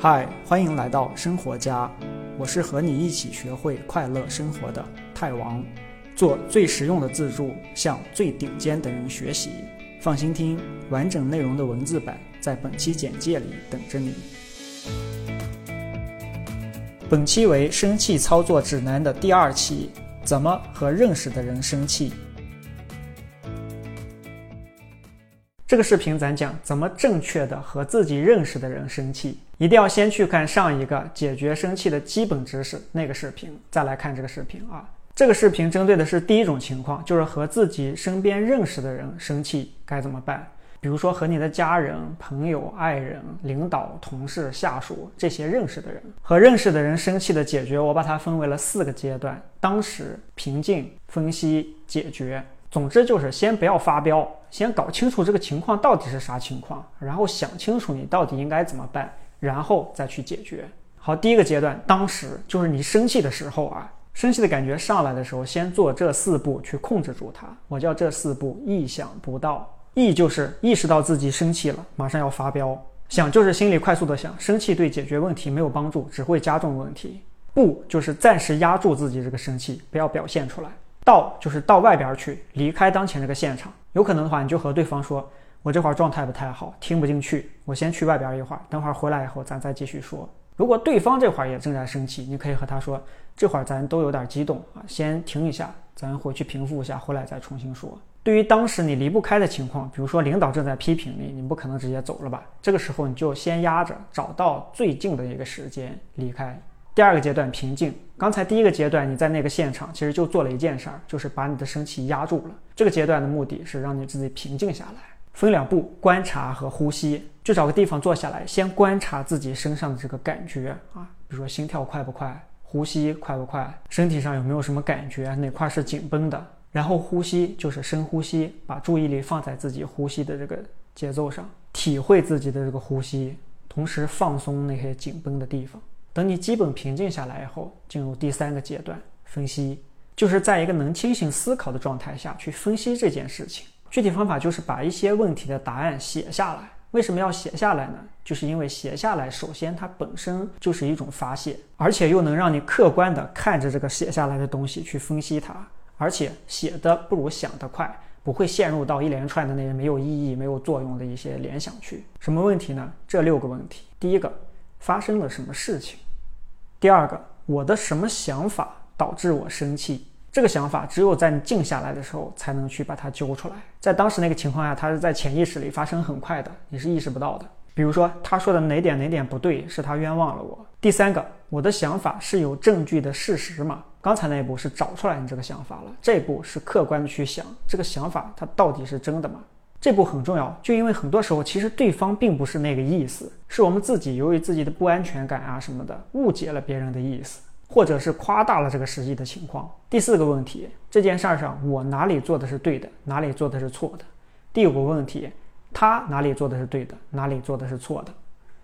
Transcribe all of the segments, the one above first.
嗨，欢迎来到生活家，我是和你一起学会快乐生活的泰王，做最实用的自助，向最顶尖的人学习。放心听，完整内容的文字版在本期简介里等着你。本期为生气操作指南的第二期，怎么和认识的人生气？这个视频咱讲怎么正确的和自己认识的人生气，一定要先去看上一个解决生气的基本知识那个视频，再来看这个视频啊。这个视频针对的是第一种情况，就是和自己身边认识的人生气该怎么办。比如说和你的家人、朋友、爱人、领导、同事、下属这些认识的人，和认识的人生气的解决，我把它分为了四个阶段：当时、平静、分析、解决。总之就是先不要发飙，先搞清楚这个情况到底是啥情况，然后想清楚你到底应该怎么办，然后再去解决。好，第一个阶段，当时就是你生气的时候啊，生气的感觉上来的时候，先做这四步去控制住它。我叫这四步意想不到。意就是意识到自己生气了，马上要发飙。想就是心里快速的想，生气对解决问题没有帮助，只会加重问题。不就是暂时压住自己这个生气，不要表现出来。到就是到外边去，离开当前这个现场。有可能的话，你就和对方说：“我这会儿状态不太好，听不进去，我先去外边一会儿，等会儿回来以后咱再继续说。”如果对方这会儿也正在生气，你可以和他说：“这会儿咱都有点激动啊，先停一下，咱回去平复一下，回来再重新说。”对于当时你离不开的情况，比如说领导正在批评你，你不可能直接走了吧？这个时候你就先压着，找到最近的一个时间离开。第二个阶段平静。刚才第一个阶段你在那个现场，其实就做了一件事儿，就是把你的生气压住了。这个阶段的目的是让你自己平静下来。分两步，观察和呼吸。就找个地方坐下来，先观察自己身上的这个感觉啊，比如说心跳快不快，呼吸快不快，身体上有没有什么感觉，哪块是紧绷的。然后呼吸就是深呼吸，把注意力放在自己呼吸的这个节奏上，体会自己的这个呼吸，同时放松那些紧绷的地方。等你基本平静下来以后，进入第三个阶段分析，就是在一个能清醒思考的状态下去分析这件事情。具体方法就是把一些问题的答案写下来。为什么要写下来呢？就是因为写下来，首先它本身就是一种发泄，而且又能让你客观的看着这个写下来的东西去分析它，而且写的不如想得快，不会陷入到一连串的那些没有意义、没有作用的一些联想去。什么问题呢？这六个问题。第一个，发生了什么事情？第二个，我的什么想法导致我生气？这个想法只有在你静下来的时候才能去把它揪出来。在当时那个情况下，它是在潜意识里发生很快的，你是意识不到的。比如说，他说的哪点哪点不对，是他冤枉了我。第三个，我的想法是有证据的事实吗？刚才那一步是找出来你这个想法了，这一步是客观的去想这个想法它到底是真的吗？这步很重要，就因为很多时候其实对方并不是那个意思，是我们自己由于自己的不安全感啊什么的，误解了别人的意思，或者是夸大了这个实际的情况。第四个问题，这件事儿上我哪里做的是对的，哪里做的是错的？第五个问题，他哪里做的是对的，哪里做的是错的？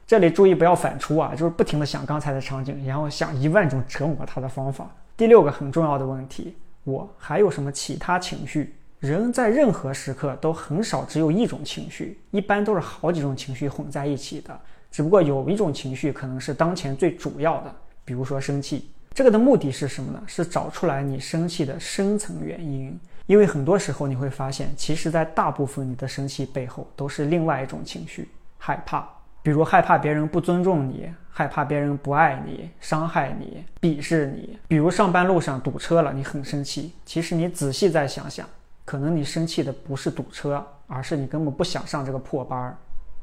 这里注意不要反刍啊，就是不停的想刚才的场景，然后想一万种折磨他的方法。第六个很重要的问题，我还有什么其他情绪？人在任何时刻都很少只有一种情绪，一般都是好几种情绪混在一起的。只不过有一种情绪可能是当前最主要的，比如说生气。这个的目的是什么呢？是找出来你生气的深层原因。因为很多时候你会发现，其实，在大部分你的生气背后都是另外一种情绪——害怕。比如害怕别人不尊重你，害怕别人不爱你、伤害你、鄙视你。比如上班路上堵车了，你很生气。其实你仔细再想想。可能你生气的不是堵车，而是你根本不想上这个破班儿。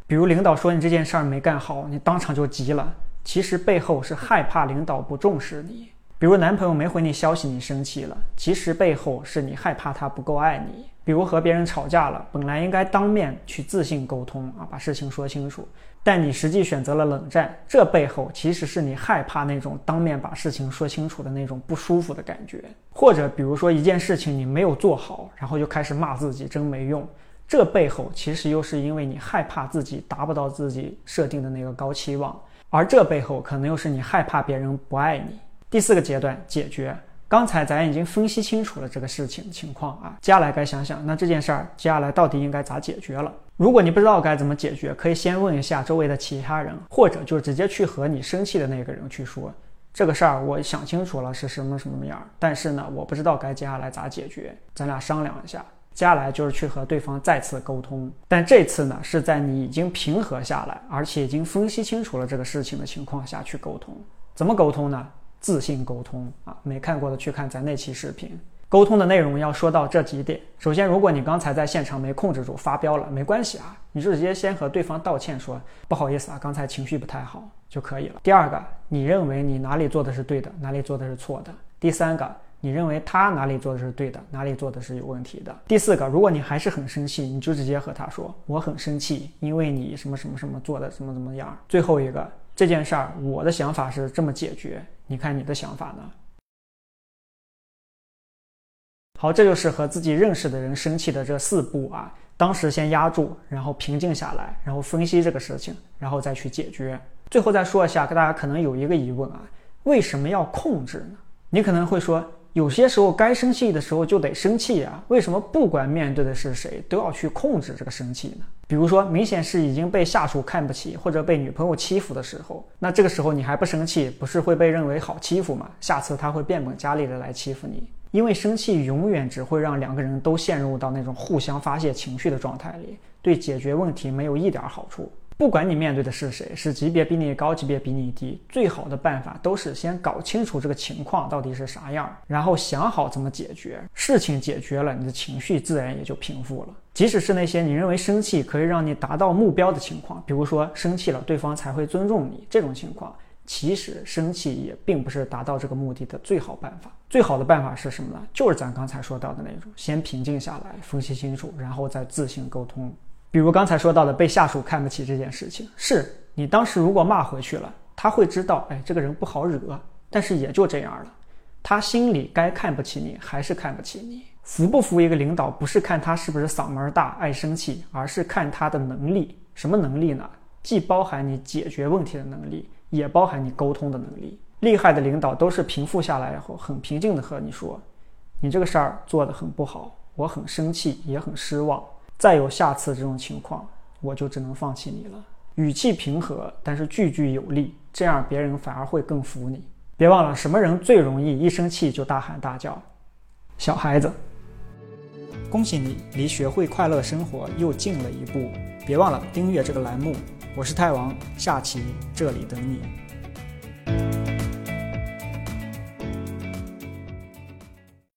比如领导说你这件事儿没干好，你当场就急了，其实背后是害怕领导不重视你。比如男朋友没回你消息，你生气了，其实背后是你害怕他不够爱你。比如和别人吵架了，本来应该当面去自信沟通啊，把事情说清楚。但你实际选择了冷战，这背后其实是你害怕那种当面把事情说清楚的那种不舒服的感觉，或者比如说一件事情你没有做好，然后就开始骂自己真没用，这背后其实又是因为你害怕自己达不到自己设定的那个高期望，而这背后可能又是你害怕别人不爱你。第四个阶段解决，刚才咱已经分析清楚了这个事情情况啊，接下来该想想，那这件事儿接下来到底应该咋解决了？如果你不知道该怎么解决，可以先问一下周围的其他人，或者就直接去和你生气的那个人去说，这个事儿我想清楚了是什么什么样，但是呢，我不知道该接下来咋解决，咱俩商量一下。接下来就是去和对方再次沟通，但这次呢是在你已经平和下来，而且已经分析清楚了这个事情的情况下去沟通。怎么沟通呢？自信沟通啊！没看过的去看咱那期视频。沟通的内容要说到这几点。首先，如果你刚才在现场没控制住发飙了，没关系啊，你就直接先和对方道歉，说不好意思啊，刚才情绪不太好就可以了。第二个，你认为你哪里做的是对的，哪里做的是错的。第三个。你认为他哪里做的是对的，哪里做的是有问题的？第四个，如果你还是很生气，你就直接和他说：“我很生气，因为你什么什么什么做的怎么怎么样。”最后一个，这件事儿我的想法是这么解决，你看你的想法呢？好，这就是和自己认识的人生气的这四步啊。当时先压住，然后平静下来，然后分析这个事情，然后再去解决。最后再说一下，大家可能有一个疑问啊：为什么要控制呢？你可能会说。有些时候该生气的时候就得生气啊，为什么不管面对的是谁都要去控制这个生气呢？比如说，明显是已经被下属看不起或者被女朋友欺负的时候，那这个时候你还不生气，不是会被认为好欺负吗？下次他会变本加厉的来欺负你，因为生气永远只会让两个人都陷入到那种互相发泄情绪的状态里，对解决问题没有一点好处。不管你面对的是谁，是级别比你高，级别比你低，最好的办法都是先搞清楚这个情况到底是啥样，然后想好怎么解决。事情解决了，你的情绪自然也就平复了。即使是那些你认为生气可以让你达到目标的情况，比如说生气了对方才会尊重你这种情况，其实生气也并不是达到这个目的的最好办法。最好的办法是什么呢？就是咱刚才说到的那种，先平静下来，分析清楚，然后再自行沟通。比如刚才说到的被下属看不起这件事情，是你当时如果骂回去了，他会知道，哎，这个人不好惹，但是也就这样了。他心里该看不起你还是看不起你。服不服一个领导，不是看他是不是嗓门大、爱生气，而是看他的能力。什么能力呢？既包含你解决问题的能力，也包含你沟通的能力。厉害的领导都是平复下来以后，很平静的和你说，你这个事儿做得很不好，我很生气，也很失望。再有下次这种情况，我就只能放弃你了。语气平和，但是句句有力，这样别人反而会更服你。别忘了，什么人最容易一生气就大喊大叫？小孩子。恭喜你，离学会快乐生活又近了一步。别忘了订阅这个栏目。我是太王，下期这里等你。